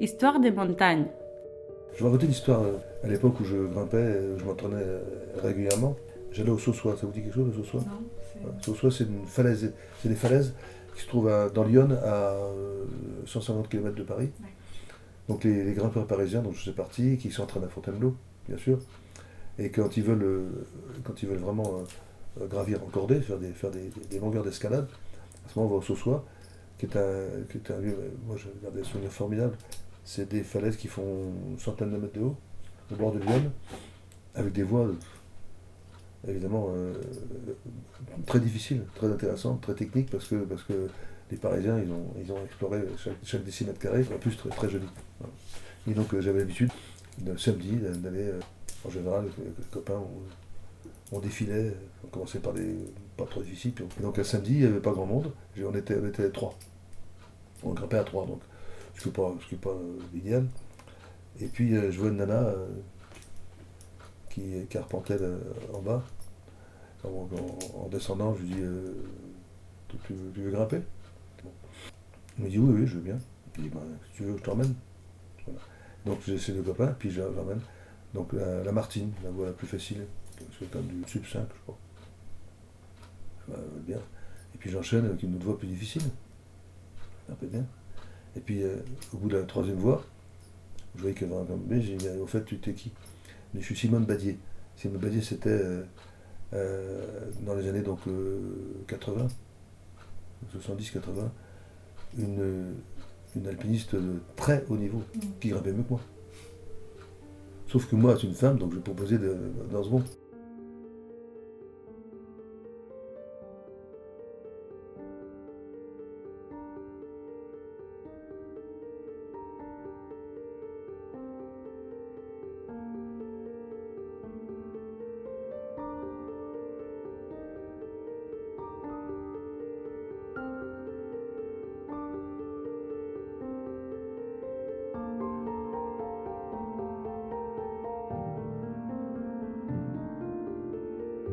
Histoire des montagnes. Je vais raconter une histoire euh, à l'époque où je grimpais, euh, je m'entraînais euh, régulièrement. J'allais au Saussois, ça vous dit quelque chose le Saussois Non, Le Saussois, c'est une falaise, c'est des falaises qui se trouvent à- dans Lyon, à euh, 150 km de Paris. Ouais. Donc les, les grimpeurs parisiens dont je fais partie, qui s'entraînent à Fontainebleau, bien sûr, et quand ils veulent, quand ils veulent vraiment euh, gravir en cordée, faire des, faire des, des- des longueurs d'escalade, à ce moment on va au Saussois, qui est un, qui est un lieu, moi je garde des souvenirs formidables, c'est des falaises qui font une centaine de mètres de haut, au bord de Lyon, avec des voies, évidemment, euh, très difficiles, très intéressantes, très techniques, parce que, parce que les Parisiens, ils ont, ils ont exploré chaque, chaque décimètre carré, en plus très, joli. Et donc euh, j'avais l'habitude, le samedi, d'aller, euh, en général, avec les copains, on, défilait, on commençait par des pas trop difficiles, et donc un samedi, il n'y avait pas grand monde, on était, on était trois. On grimpait à trois, donc, ce qui n'est pas, ce qui est pas euh, l'idéal. Et puis euh, je vois une nana euh, qui, qui arpentait euh, en bas. En, en- en descendant, je lui dis euh, tu, veux- grimper? Il me dit oui, oui, je veux bien. Je dis ben, si tu veux, je t'emmène. Donc j'ai ces deux copains, puis je- j'emmène. Donc la, Martine, la voie la plus facile, c'est comme du sub 5, je crois. Bien. Et puis j'enchaîne avec une autre voie plus difficile. Un peu bien. Et puis euh, au bout de la troisième voie, je voyais qu'il y avait un j'ai dit au fait tu t'es qui? Je suis Simone Badier. Simone Badier c'était euh, euh, dans les années donc euh, 80, 70-80, une, une alpiniste de très haut niveau, Mm. qui grimpait mieux que moi. Sauf que moi, c'est une femme, donc je proposais de, dans ce monde.